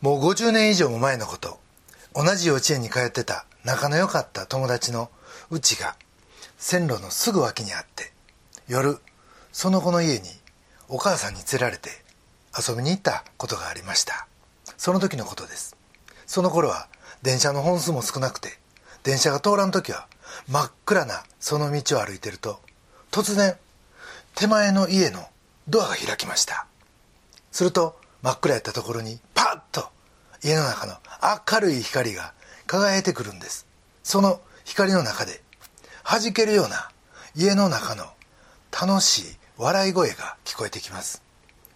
もう50年以上も前のこと。同じ幼稚園に通ってた仲の良かった友達のうちが線路のすぐ脇にあって夜その子の家にお母さんに連れられて遊びに行ったことがありました。その時のことです。その頃は電車の本数も少なくて電車が通らん時は真っ暗なその道を歩いてると突然手前の家のドアが開きました。すると真っ暗やったところにパッと家の中の明るい光が輝いてくるんです。その光の中で弾けるような家の中の楽しい笑い声が聞こえてきます。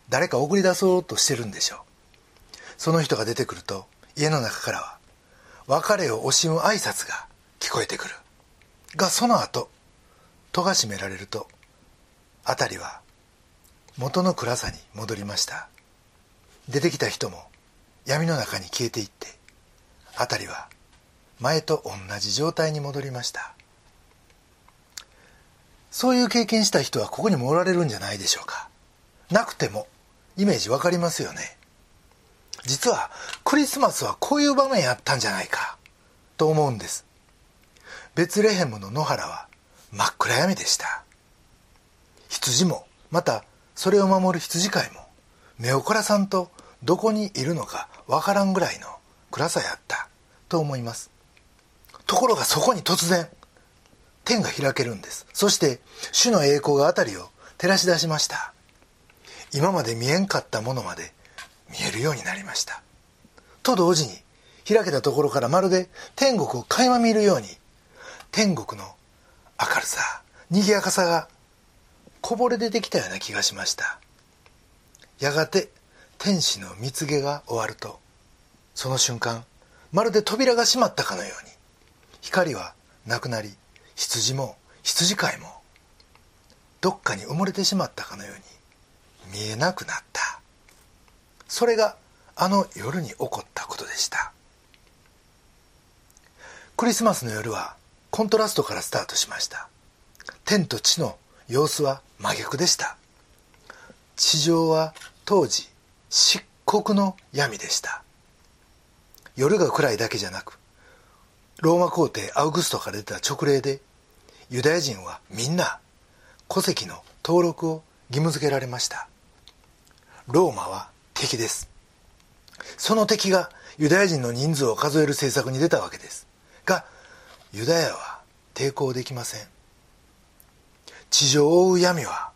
誰か送り出そうとしてるんでしょう。その人が出てくると家の中からは別れを惜しむ挨拶が聞こえてくる。がその後戸が閉められると辺りは元の暗さに戻りました。出てきた人も闇の中に消えていって辺りは前と同じ状態に戻りました。そういう経験した人はここにもおられるんじゃないでしょうか。なくてもイメージわかりますよね。実はクリスマスはこういう場面やったんじゃないかと思うんです。ベツレヘムの野原は真っ暗闇でした。羊もまたそれを守る羊飼いも目を凝らさんとどこにいるのかわからんぐらいの暗さやった。と思います。ところがそこに突然天が開けるんです。そして主の栄光が辺りを照らし出しました。今まで見えんかったものまで見えるようになりました。と同時に開けたところからまるで天国を垣間見るように天国の明るさ賑やかさがこぼれ出てきたような気がしました。やがて天使の蜜毛が終わるとその瞬間まるで扉が閉まったかのように光はなくなり羊も羊飼いもどっかに埋もれてしまったかのように見えなくなった。それがあの夜に起こったことでした。クリスマスの夜はコントラストからスタートしました。天と地の様子は真逆でした。地上は当時漆黒の闇でした。夜が暗いだけじゃなくローマ皇帝アウグストから出た勅令でユダヤ人はみんな戸籍の登録を義務付けられました。ローマは敵です。その敵がユダヤ人の人数を数える政策に出たわけです。がユダヤは抵抗できません。地上を覆う闇は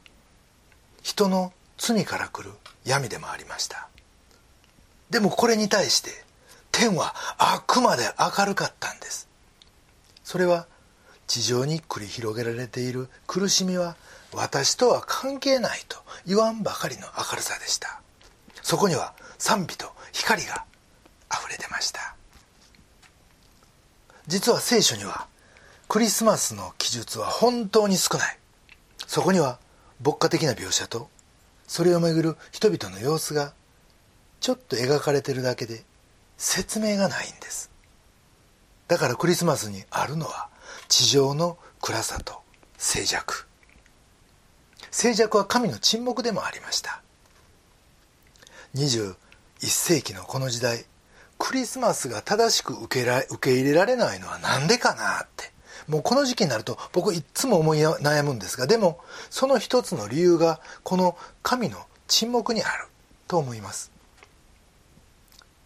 人の罪から来る闇でもありました。でもこれに対して天はあくまで明るかったんです。それは地上に繰り広げられている苦しみは私とは関係ないと言わんばかりの明るさでした。そこには賛美と光が溢れてました。実は聖書にはクリスマスの記述は本当に少ない。そこには牧歌的な描写とそれをめぐる人々の様子がちょっと描かれてるだけで説明がないんです。だからクリスマスにあるのは地上の暗さと静寂。静寂は神の沈黙でもありました。21世紀のこの時代クリスマスが正しく受けら受け入れられないのは何でかなって。もうこの時期になると僕いつも思い悩むんですがでもその一つの理由がこの神の沈黙にあると思います。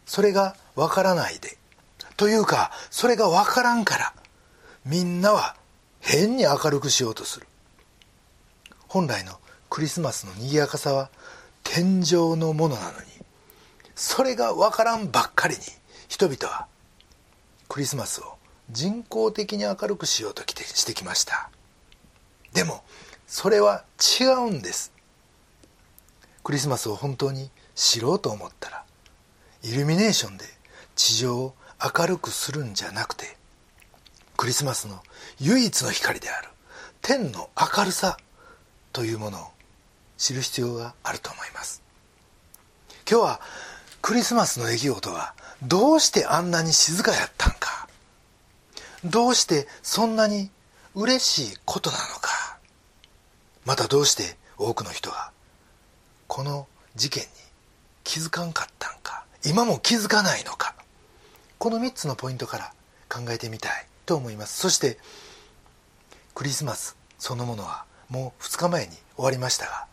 それがわからないで。というかそれがわからんからみんなは変に明るくしようとする。本来のクリスマスの賑やかさは天上のものなのにそれがわからんばっかりに人々はクリスマスを人工的に明るくしようとしてきました。でもそれは違うんです。クリスマスを本当に知ろうと思ったらイルミネーションで地上を明るくするんじゃなくてクリスマスの唯一の光である天の明るさというものを知る必要があると思います。今日はクリスマスの出来事はどうしてあんなに静かやったんどうしてそんなに嬉しいことなのか。またどうして多くの人がこの事件に気づかんかったんか。今も気づかないのか。この3つのポイントから考えてみたいと思います。そしてクリスマスそのものはもう2日前に終わりましたが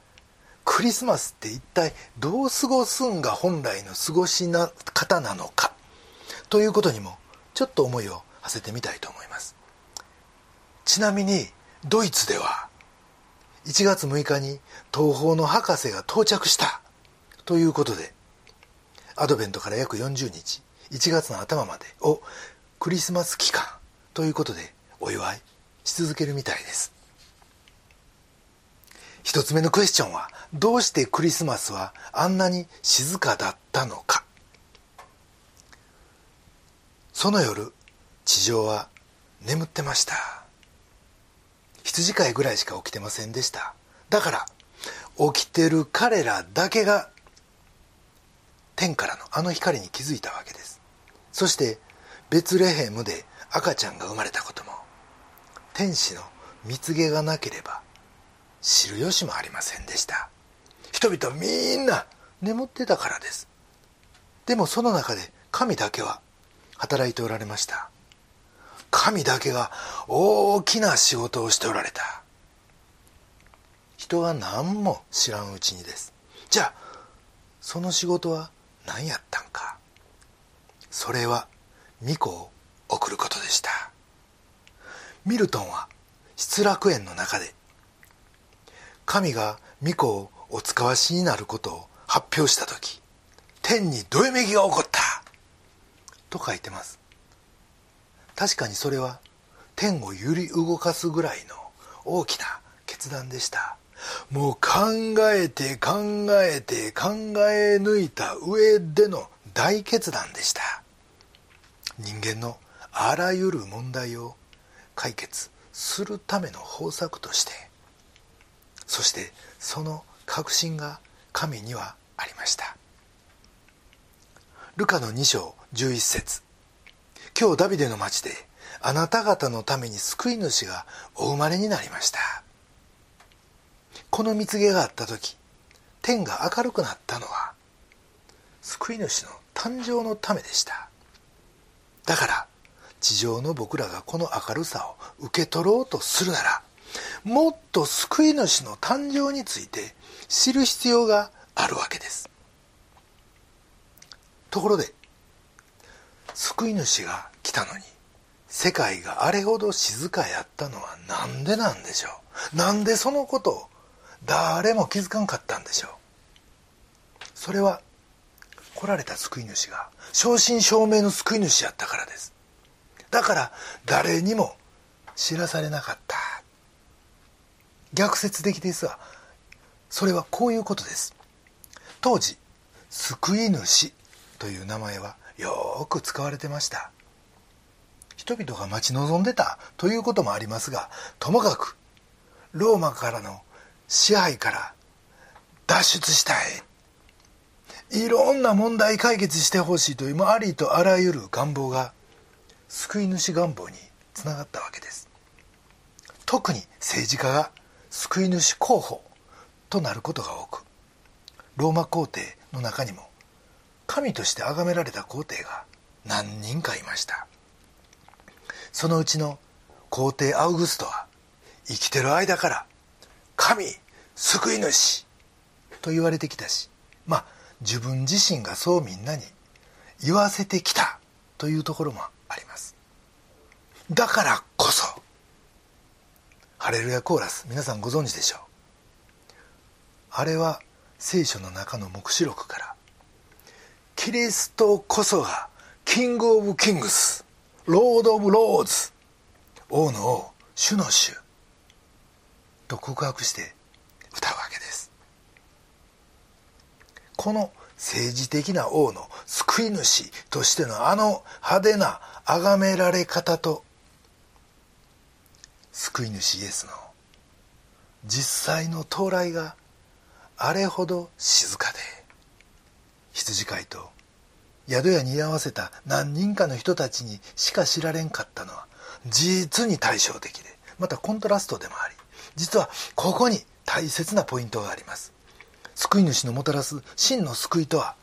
クリスマスって一体どう過ごすんが本来の過ごしな方なのか。ということにもちょっと思いをせてみたいと思います。ちなみにドイツでは1月6日に東方の博士が到着したということでアドベントから約40日1月の頭までをクリスマス期間ということでお祝いし続けるみたいです。一つ目のクエスチョンはどうしてクリスマスはあんなに静かだったのか。その夜地上は眠ってました。羊飼いぐらいしか起きてませんでした。だから起きてる彼らだけが天からのあの光に気づいたわけです。そしてベツレヘムで赤ちゃんが生まれたことも。天使の蜜毛がなければ知る由もありませんでした。人々みんな眠ってたからです。でもその中で神だけは働いておられました。神だけが大きな仕事をしておられた。人が何も知らんうちにです。じゃあその仕事は何やったんか。それは巫女を送ることでした。ミルトンは失楽園の中で神が巫女をお使わしになることを発表した時天にどよめきが起こった。と書いてます。確かにそれは天を揺り動かすぐらいの大きな決断でした。もう考えて考えて考え抜いた上での大決断でした。人間のあらゆる問題を解決するための方策としてそしてその確信が神にはありました。ルカの2章11節。今日ダビデの町であなた方のために救い主がお生まれになりました。この蜜毛があった時天が明るくなったのは救い主の誕生のためでした。だから地上の僕らがこの明るさを受け取ろうとするならもっと救い主の誕生について知る必要があるわけです。ところで救い主が来たのに世界があれほど静かやったのは何でなんでしょう？なんでそのことを誰も気づかんかったんでしょう？それは来られた救い主が正真正銘の救い主やったからです。だから誰にも知らされなかった。逆説的ですがそれはこういうことです。当時救い主という名前はよく使われてました。人々が待ち望んでたということもありますがともかくローマからの支配から脱出したい。いろんな問題解決してほしいというありとあらゆる願望が救い主願望につながったわけです。特に政治家が救い主候補となることが多くローマ皇帝の中にも神として崇められた皇帝が何人かいました。そのうちの皇帝アウグストは生きてる間から神救い主と言われてきたしまあ自分自身がそうみんなに言わせてきたというところもあります。だからこそハレルヤコーラス皆さんご存知でしょう。あれは聖書の中の黙示録からキリストこそが King of Kings, Lord of Lords 王の王主の主と告白して歌うわけです。この政治的な王の救い主としてのあの派手な崇められ方と救い主イエスの実際の到来があれほど静かで羊飼いと宿屋に居合わせた何人かの人たちにしか知られんかったのは実に対照的でまたコントラストでもあり実はここに大切なポイントがあります。救い主のもたらす真の救いとは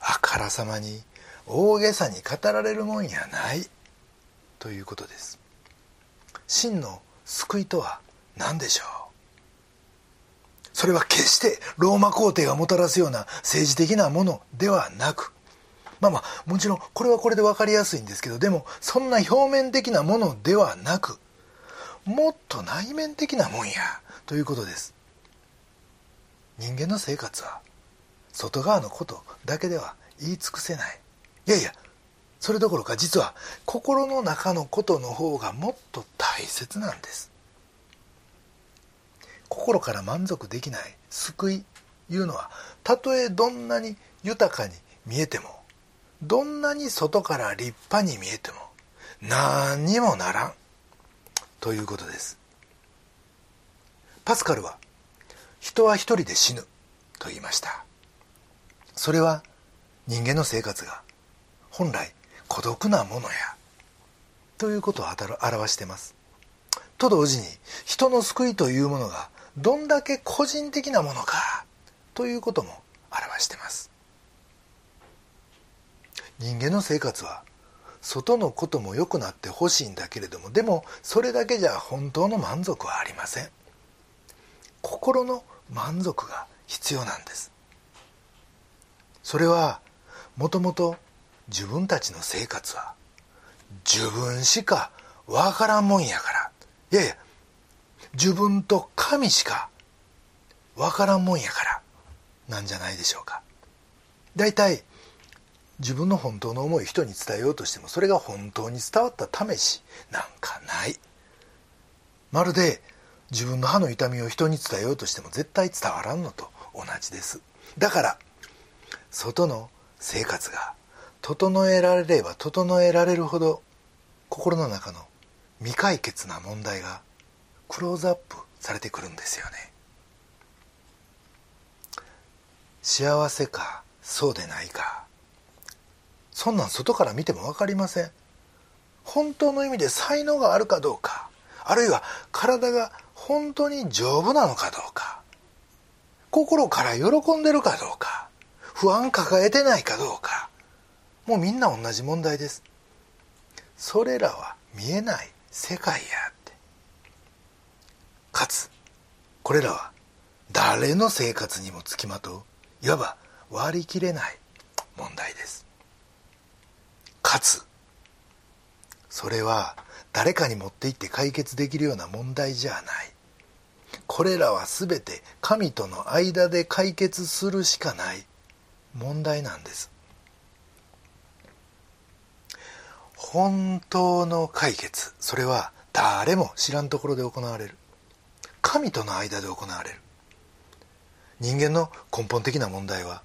あからさまに大げさに語られるもんやないということです。真の救いとは何でしょう？それは決してローマ皇帝がもたらすような政治的なものではなくまあまあもちろんこれはこれで分かりやすいんですけどでもそんな表面的なものではなくもっと内面的なもんやということです。人間の生活は外側のことだけでは言い尽くせない。いやいやそれどころか実は心の中のことの方がもっと大切なんです。心から満足できない救いいうのはたとえどんなに豊かに見えてもどんなに外から立派に見えても何にもならんということです。パスカルは人は一人で死ぬと言いました。それは人間の生活が本来孤独なものやということを表しています。と同時に人の救いというものがどんだけ個人的なものかということも表してます。人間の生活は外のことも良くなってほしいんだけれどもでもそれだけじゃ本当の満足はありません。心の満足が必要なんです。それはもともと自分たちの生活は自分しかわからんもんやから。いやいや自分と神しかわからんもんやからなんじゃないでしょうか。大体自分の本当の思い人に伝えようとしてもそれが本当に伝わった試しなんかない。まるで自分の歯の痛みを人に伝えようとしても絶対伝わらんのと同じです。だから外の生活が整えられれば整えられるほど心の中の未解決な問題がクローズアップされてくるんですよね。幸せかそうでないか。そんなん外から見ても分かりません。本当の意味で才能があるかどうか。あるいは体が本当に丈夫なのかどうか。心から喜んでるかどうか。不安抱えてないかどうか。もうみんな同じ問題です。それらは見えない世界や。かつ。これらは誰の生活にもつきまとういわば割り切れない問題です。かつ。それは誰かに持って行って解決できるような問題じゃない。これらは全て神との間で解決するしかない。問題なんです。本当の解決。それは誰も知らんところで行われる。神との間で行われる。人間の根本的な問題は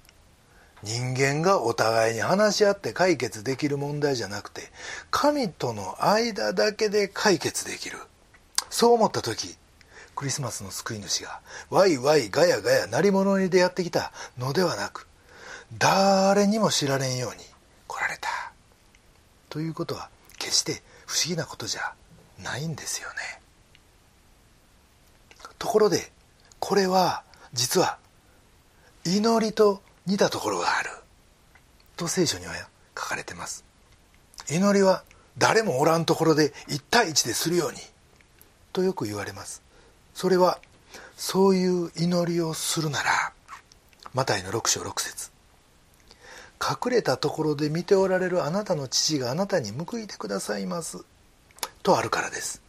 人間がお互いに話し合って解決できる問題じゃなくて神との間だけで解決できる。そう思った時クリスマスの救い主がワイワイガヤガヤ鳴り物に出会ってきたのではなく誰にも知られんように来られた。ということは決して不思議なことじゃないんですよね。ところでこれは実は祈りと似たところがある。と聖書には書かれてます。祈りは誰もおらんところで1対1でするように。とよく言われます。それはそういう祈りをするならマタイの6章6節。隠れたところで見ておられるあなたの父があなたに報いてくださいます。とあるからです。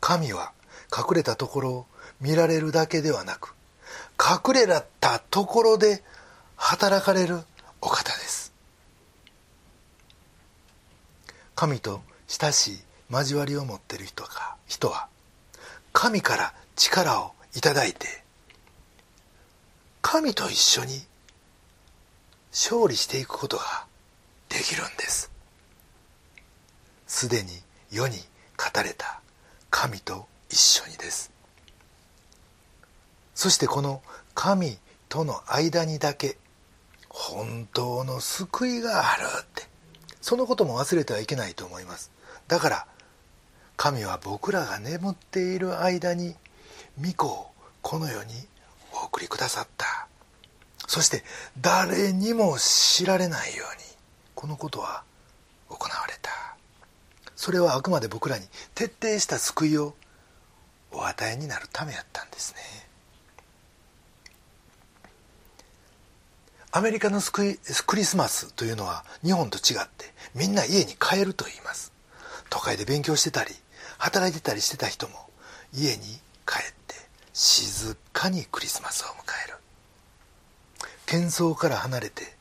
神は隠れたところを見られるだけではなく隠れたところで働かれるお方です。神と親しい交わりを持っている人か人は神から力をいただいて神と一緒に勝利していくことができるんです。すでに世に語れた神と一緒にです。そしてこの神との間にだけ本当の救いがあるって。そのことも忘れてはいけないと思います。だから神は僕らが眠っている間に御子をこの世にお送りくださった。そして誰にも知られないようにこのことは行われた。それはあくまで僕らに徹底した救いをお与えになるためやったんですね。アメリカのクリスマスというのは日本と違ってみんな家に帰ると言います。都会で勉強してたり働いてたりしてた人も家に帰って静かにクリスマスを迎える。喧騒から離れて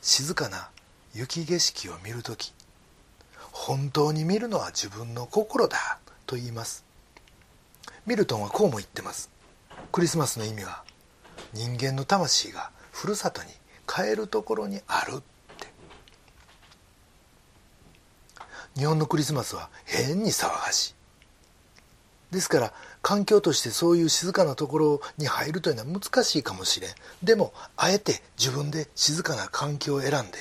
静かな雪景色を見る時本当に見るのは自分の心だと言います。ミルトンはこうも言ってます。クリスマスの意味は人間の魂がふるさとに帰るところにあるって。日本のクリスマスは変に騒がしい。ですから環境としてそういう静かなところに入るというのは難しいかもしれん。でもあえて自分で静かな環境を選んで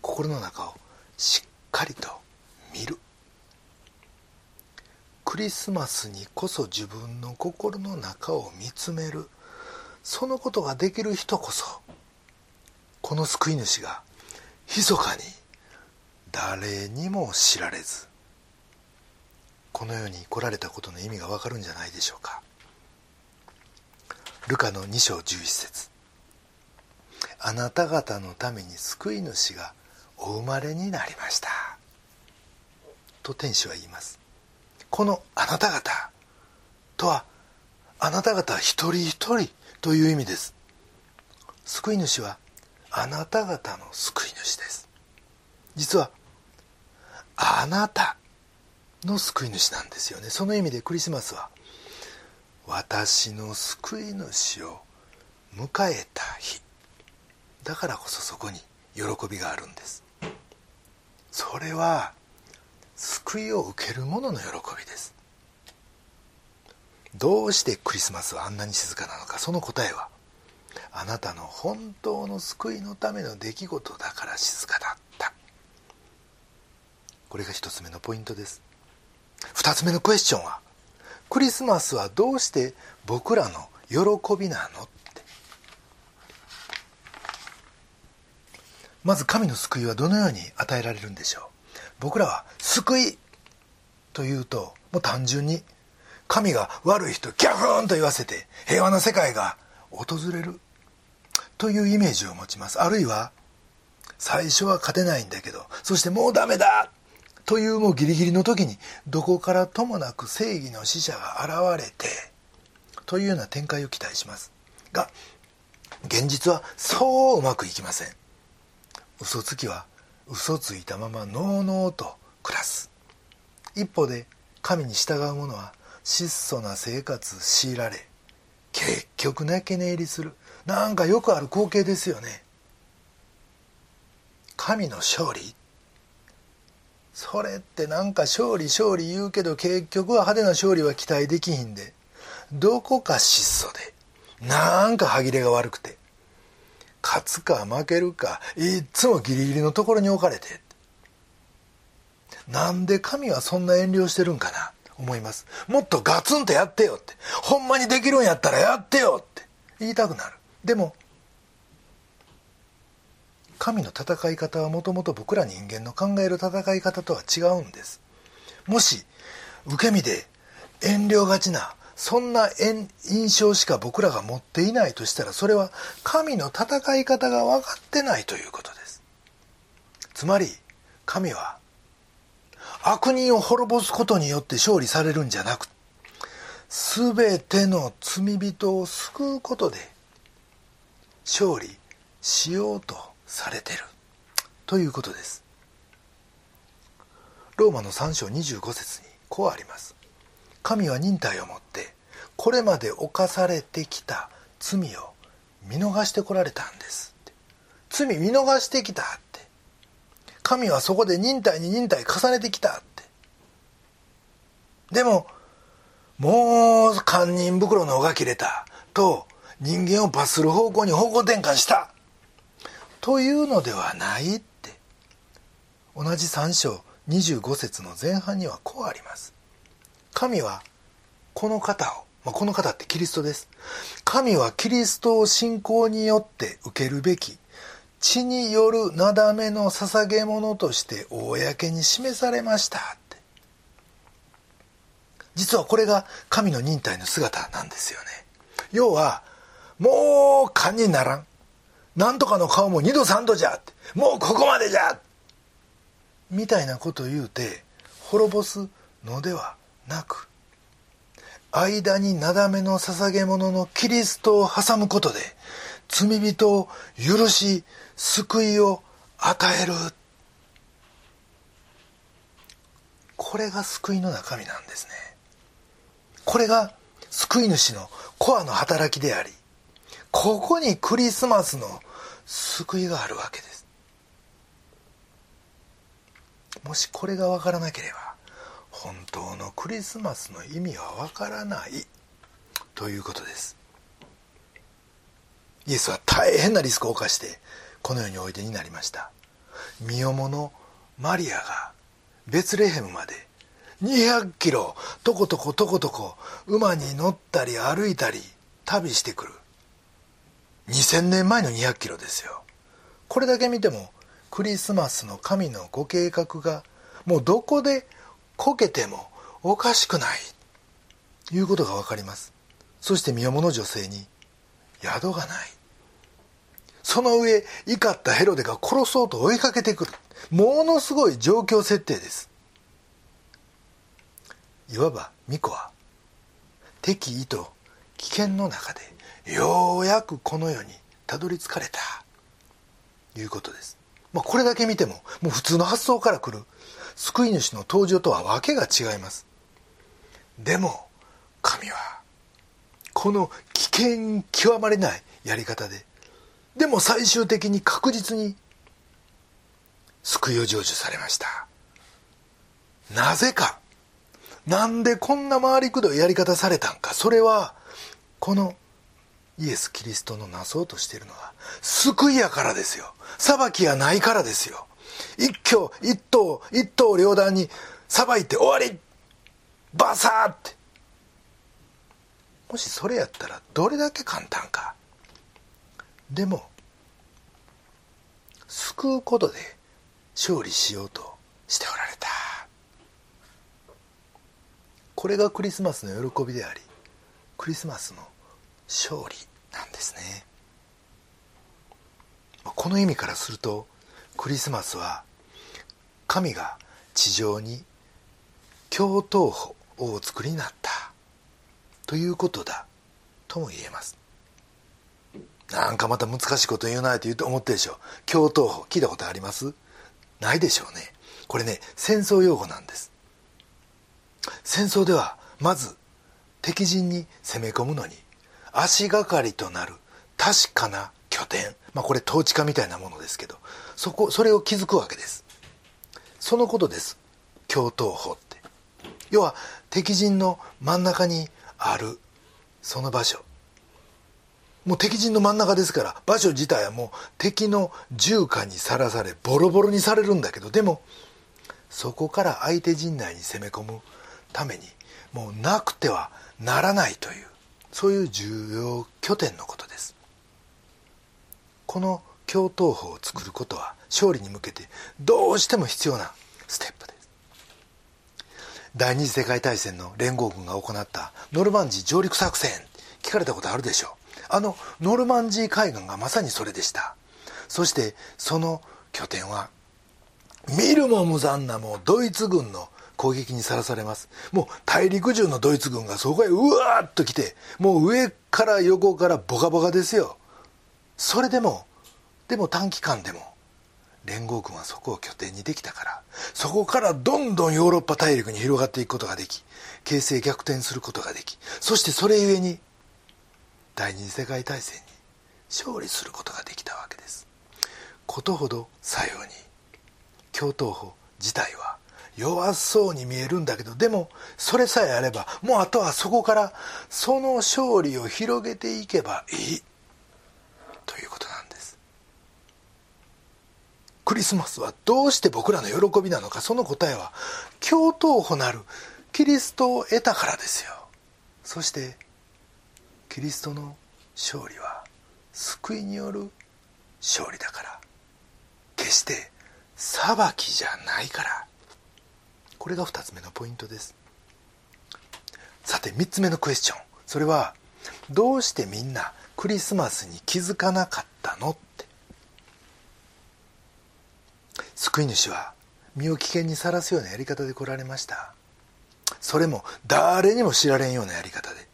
心の中をしっかりと見る。クリスマスにこそ自分の心の中を見つめる。そのことができる人こそこの救い主が密かに誰にも知られずこの世に来られたことの意味がわかるんじゃないでしょうか。ルカの2章11節。あなた方のために救い主がお生まれになりました」と天使は言います。この「あなた方」とはあなた方一人一人という意味です。救い主はあなた方の救い主です。実はあなたの救い主なんですよね。その意味でクリスマスは私の救い主を迎えた日。だからこそそこに喜びがあるんです。それは救いを受ける者の喜びです。どうしてクリスマスはあんなに静かなのかその答えはあなたの本当の救いのための出来事だから静かだった。これが一つ目のポイントです。2つ目のクエスチョンはクリスマスはどうして僕らの喜びなのって。まず神の救いはどのように与えられるんでしょう？僕らは救いというともう単純に神が悪い人ギャフーンと言わせて平和な世界が訪れるというイメージを持ちます。あるいは最初は勝てないんだけどそしてもうダメだというもうギリギリの時にどこからともなく正義の使者が現れてというような展開を期待します。が現実はそううまくいきません。嘘つきは嘘ついたままのうのうと暮らす。一方で神に従う者は質素な生活強いられ結局泣け寝入りする。なんかよくある光景ですよね。神の勝利？それってなんか勝利勝利言うけど結局は派手な勝利は期待できひんで。どこか質素でなんか歯切れが悪くて勝つか負けるかいつもギリギリのところに置かれて。なんで神はそんな遠慮してるんかな思います。もっとガツンとやってよって。ほんまにできるんやったらやってよって。言いたくなる。でも神の戦い方はもともと僕ら人間の考える戦い方とは違うんです。もし受け身で遠慮がちなそんな印象しか僕らが持っていないとしたらそれは神の戦い方が分かってないということです。つまり神は悪人を滅ぼすことによって勝利されるんじゃなく全ての罪人を救うことで勝利しようとされてるということです。ローマの3章25節にこうあります。神は忍耐をもってこれまで犯されてきた罪を見逃してこられたんです。罪見逃してきたって。神はそこで忍耐に忍耐重ねてきたって。でももう堪忍袋の尾が切れた。と人間を罰する方向に方向転換した。というのではないって。同じ3章25節の前半にはこうあります。神はこの方をまあ、この方ってキリストです。神はキリストを信仰によって受けるべき。血によるなだめの捧げ物として公に示されましたって。実はこれが神の忍耐の姿なんですよね。要はもう勘にならん。なんとかの顔も二度三度じゃって。もうここまでじゃみたいなことを言うて滅ぼすのではなく間になだめの捧げ物のキリストを挟むことで罪人を許し救いを与える。これが救いの中身なんですね。これが救い主のコアの働きでありここにクリスマスの救いがあるわけです。もしこれが分からなければ本当のクリスマスの意味は分からない。ということです。イエスは大変なリスクを冒してこの世においでになりました。身重のマリアがベツレヘムまで200キロとことことことこ馬に乗ったり歩いたり旅してくる。2000年前の200キロですよ。これだけ見てもクリスマスの神のご計画がもうどこでこけてもおかしくない。いうことが分かります。そして身重の女性に宿がない。その上怒ったヘロデが殺そうと追いかけてくる。ものすごい状況設定です。いわば巫女は敵意と危険の中でようやくこの世にたどり着かれた。いうことです、まあ、これだけ見てももう普通の発想からくる救い主の登場とは訳が違います。でも神はこの危険極まりないやり方ででも最終的に確実に救いを成就されました。なぜかなんでこんな回りくどいやり方されたんか。それはこのイエス・キリストのなそうとしているのは救いやからですよ。裁きやないからですよ。一挙一刀一刀両断に裁いて終わり。バサーって。もしそれやったらどれだけ簡単か。でも救うことで勝利しようとしておられた。これがクリスマスの喜びでありクリスマスの勝利なんですね。この意味からするとクリスマスは神が地上に共闘法をお作りになった。ということだとも言えます。なんかまた難しいこと言うなって言うと思ってるでしょ。う共闘法。聞いたことあります？ないでしょうね。これね戦争用語なんです。戦争ではまず敵陣に攻め込むのに足がかりとなる確かな拠点。まあこれ統治下みたいなものですけど。そこそれを築くわけです。そのことです。共闘法って。要は敵陣の真ん中にあるその場所。もう敵陣の真ん中ですから場所自体はもう敵の重火にさらされボロボロにされるんだけどでもそこから相手陣内に攻め込むためにもうなくてはならないというそういう重要拠点のことです。この共闘法を作ることは勝利に向けてどうしても必要なステップです。第二次世界大戦の連合軍が行ったノルマンジー上陸作戦。聞かれたことあるでしょう。あのノルマンジー海岸がまさにそれでした。そしてその拠点は見るも無残なもうドイツ軍の攻撃にさらされます。もう大陸中のドイツ軍がそこへうわーっと来てもう上から横からボカボカですよ。それでもでも短期間でも連合軍はそこを拠点にできたからそこからどんどんヨーロッパ大陸に広がっていくことができ形勢逆転することができそしてそれゆえに第二次世界大戦に勝利することができたわけです。ことほどさように共闘法自体は弱そうに見えるんだけどでもそれさえあればもうあとはそこからその勝利を広げていけばいい。ということ。クリスマスはどうして僕らの喜びなのかその答えは共闘法なるキリストを得たからですよ。そしてキリストの勝利は救いによる勝利だから。決して裁きじゃないから。これが2つ目のポイントです。さて3つ目のクエスチョン。それはどうしてみんなクリスマスに気づかなかったのって救い主は身を危険にさらすようなやり方で来られました。それも誰にも知られんようなやり方で。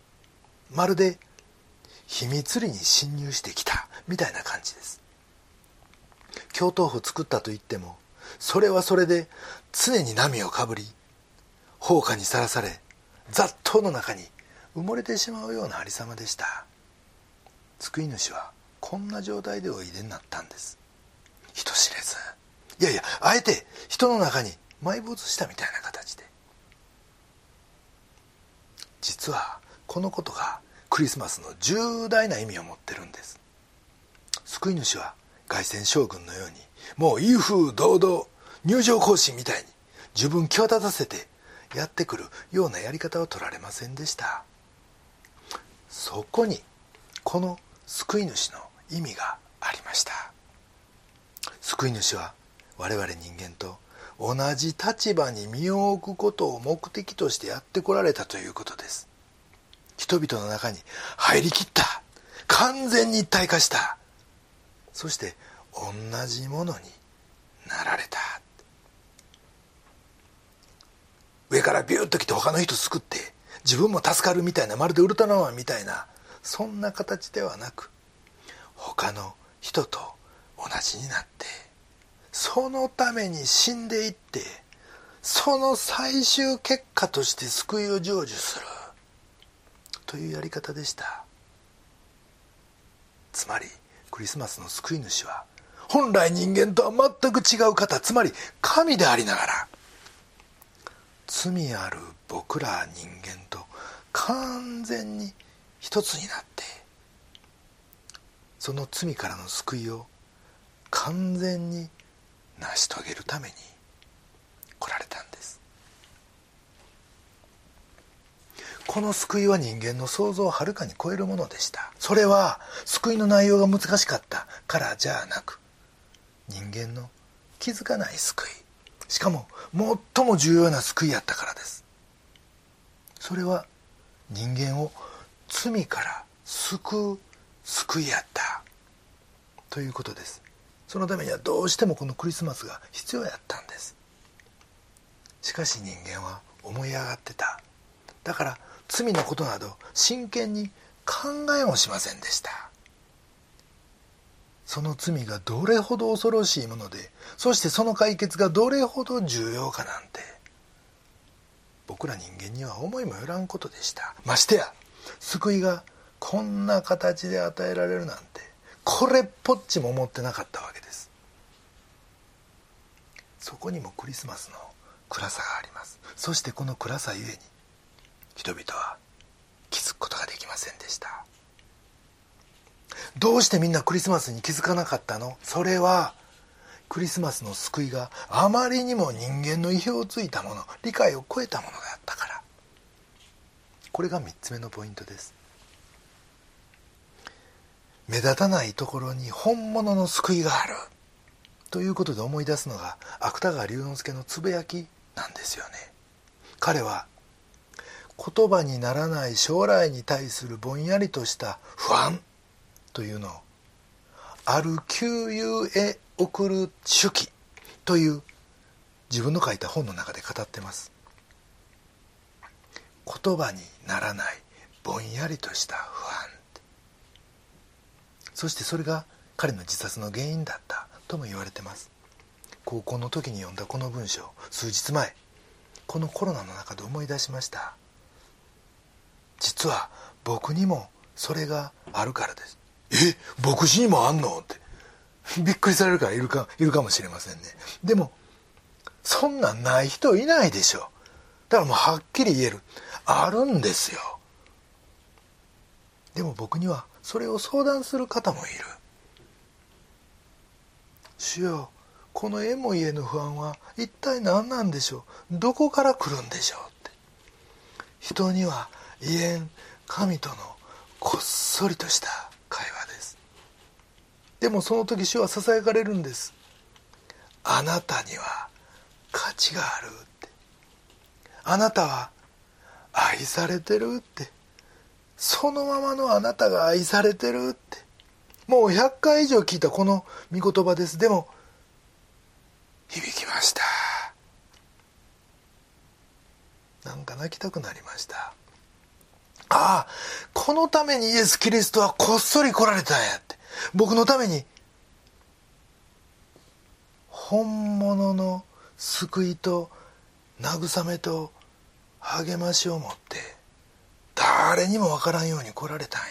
まるで秘密裏に侵入してきたみたいな感じです。京都府作ったと言ってもそれはそれで常に波をかぶり放火にさらされ雑踏の中に埋もれてしまうようなありさまでした。救い主はこんな状態でおいでになったんです。人知れず。いやいやあえて人の中に埋没したみたいな形で。実はこのことがクリスマスの重大な意味を持ってるんです。救い主は凱旋将軍のようにもう威風堂々入場行進みたいに自分際立たせてやってくるようなやり方を取られませんでした。そこにこの救い主の意味がありました。救い主は我々人間と同じ立場に身を置くことを目的としてやってこられたということです。人々の中に入りきった。完全に一体化した。そして同じものになられた。上からビューッと来て他の人救って自分も助かるみたいなまるでウルトラマンみたいなそんな形ではなく他の人と同じになってそのために死んでいってその最終結果として救いを成就する。というやり方でした。つまりクリスマスの救い主は本来人間とは全く違う方つまり神でありながら罪ある僕ら人間と完全に一つになってその罪からの救いを完全に成し遂げるために来られたんです。この救いは人間の想像をはるかに超えるものでした。それは救いの内容が難しかった。からじゃなく人間の気づかない救い。しかも最も重要な救いやったからです。それは人間を罪から救う救いやった。ということです。そのためにはどうしてもこのクリスマスが必要やったんです。しかし人間は思い上がってた。だから罪のことなど真剣に考えもしませんでした。その罪がどれほど恐ろしいものでそしてその解決がどれほど重要かなんて僕ら人間には思いもよらんことでした。ましてや救いがこんな形で与えられるなんてこれっぽっちも思ってなかったわけです。そこにもクリスマスの暗さがあります。そしてこの暗さゆえに人々は気づくことができませんでした。どうしてみんなクリスマスに気づかなかったの？それはクリスマスの救いがあまりにも人間の意表をついたもの理解を超えたものだったから。これが3つ目のポイントです。目立たないところに本物の救いがある。ということで思い出すのが芥川龍之介のつぶやきなんですよね。彼は言葉にならない将来に対するぼんやりとした不安。というのをある旧友へ送る手記。という自分の書いた本の中で語ってます。言葉にならないぼんやりとした不安。そしてそれが彼の自殺の原因だったとも言われてます。高校の時に読んだこの文章数日前このコロナの中で思い出しました。実は僕にもそれがあるからです。え牧師にもあんのって。びっくりされるからいるかいるかもしれませんね。でもそんなんない人いないでしょ。だからもうはっきり言える。あるんですよ。でも僕にはそれを相談する方もいる。主よこの絵も家の不安は一体何なんでしょう？どこから来るんでしょうって。人には言えん神とのこっそりとした会話です。でもその時主はささやかれるんです。あなたには価値があるって。あなたは愛されてるって。そのままのあなたが愛されてるって。もう100回以上聞いたこの御言葉です。でも響きました。なんか泣きたくなりました。ああこのためにイエス・キリストはこっそり来られたんやって。僕のために。本物の救いと慰めと励ましを持って。誰にも分からんように来られたんや。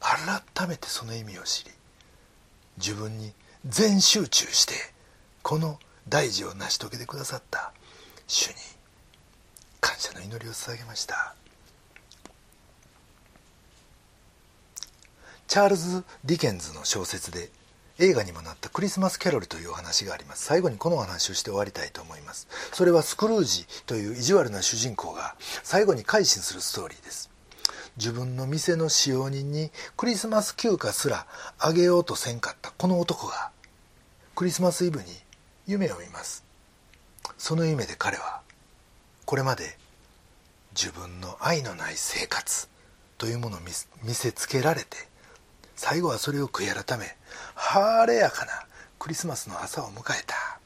改めてその意味を知り自分に全集中してこの大事を成し遂げてくださった主に感謝の祈りを捧げました。チャールズ・ディケンズの小説で映画にもなったクリスマスキャロルというお話があります。最後にこのお話をして終わりたいと思います。それはスクルージという意地悪な主人公が最後に改心するストーリーです。自分の店の使用人にクリスマス休暇すらあげようとせんかったこの男がクリスマスイブに夢を見ます。その夢で彼はこれまで自分の愛のない生活というものを見せつけられて最後はそれを悔い改め晴れやかなクリスマスの朝を迎えた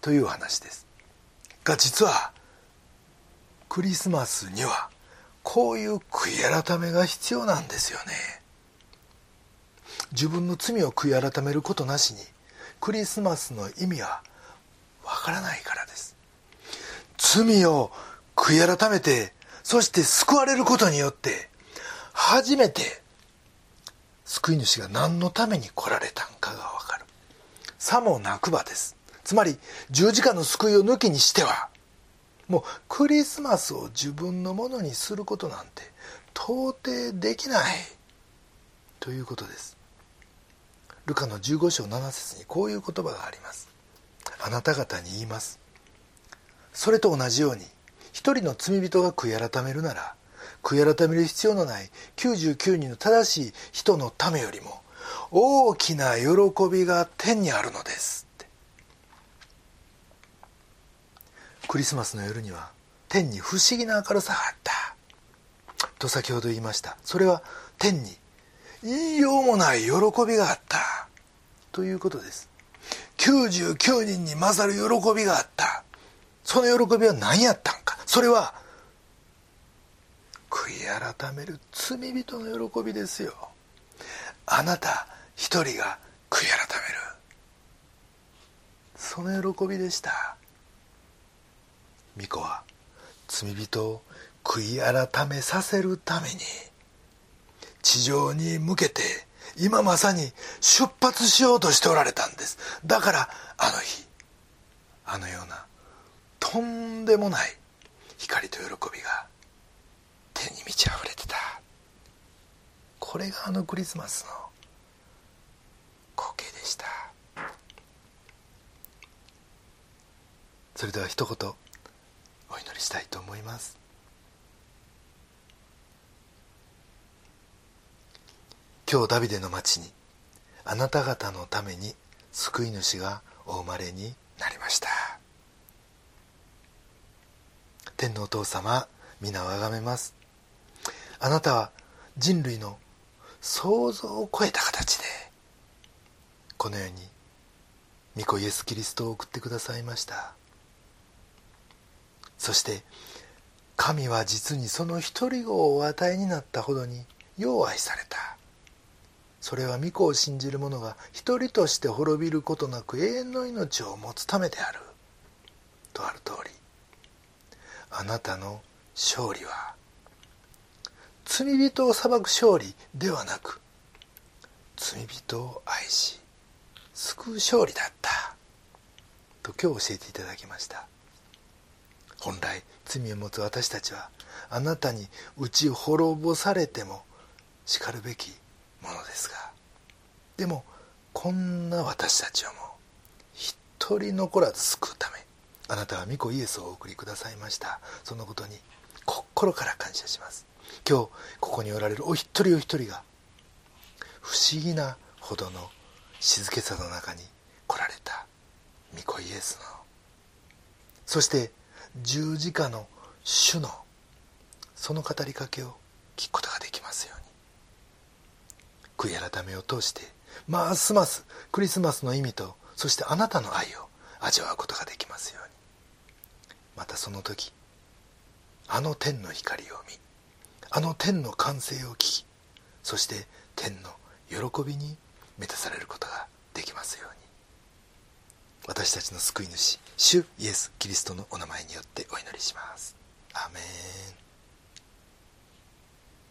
という話です。が実はクリスマスにはこういう悔い改めが必要なんですよね。自分の罪を悔い改めることなしにクリスマスの意味はわからないからです。罪を悔い改めてそして救われることによって初めて救い主が何のために来られたんかがわかる。さもなくばです。つまり十字架の救いを抜きにしてはもうクリスマスを自分のものにすることなんて到底できない。ということです。ルカの15章7節にこういう言葉があります。あなた方に言います。それと同じように一人の罪人が悔い改めるなら悔い改める必要のない99人の正しい人のためよりも大きな喜びが天にあるのですクリスマスの夜には天に不思議な明るさがあった。と先ほど言いました。それは天に言いようもない喜びがあった。ということです。99人に勝る喜びがあった。その喜びは何やったんか。それは悔い改める罪人の喜びですよ。あなた一人が悔い改める。その喜びでした。巫女は罪人を悔い改めさせるために地上に向けて今まさに出発しようとしておられたんです。だからあの日あのようなとんでもない光と喜びが天に満ち溢れてた。これがあのクリスマスの光景でした。それでは一言お祈りしたいと思います。今日ダビデの町にあなた方のために救い主がお生まれになりました。天のお父様皆をあがめます。あなたは人類の想像を超えた形でこの世に御子イエス・キリストを送ってくださいました。そして神は実にその一人子をお与えになったほどによう愛された。それは御子を信じる者が一人として滅びることなく永遠の命を持つためである。とある通りあなたの勝利は罪人を裁く勝利ではなく罪人を愛し救う勝利だった。と今日教えていただきました。本来罪を持つ私たちはあなたに打ち滅ぼされてもしかるべきものですが。でもこんな私たちをも一人残らず救うためあなたは御子イエスをお送りくださいました。そのことに心から感謝します。今日ここにおられるお一人お一人が不思議なほどの静けさの中に来られた御子イエスの。そして十字架の主のその語りかけを聞くことができますように。悔い改めを通してますますクリスマスの意味とそしてあなたの愛を味わうことができますように。またその時あの天の光を見あの天の歓声を聞きそして天の喜びに満たされることができますように。私たちの救い主主イエス・キリストのお名前によってお祈りします。アメン。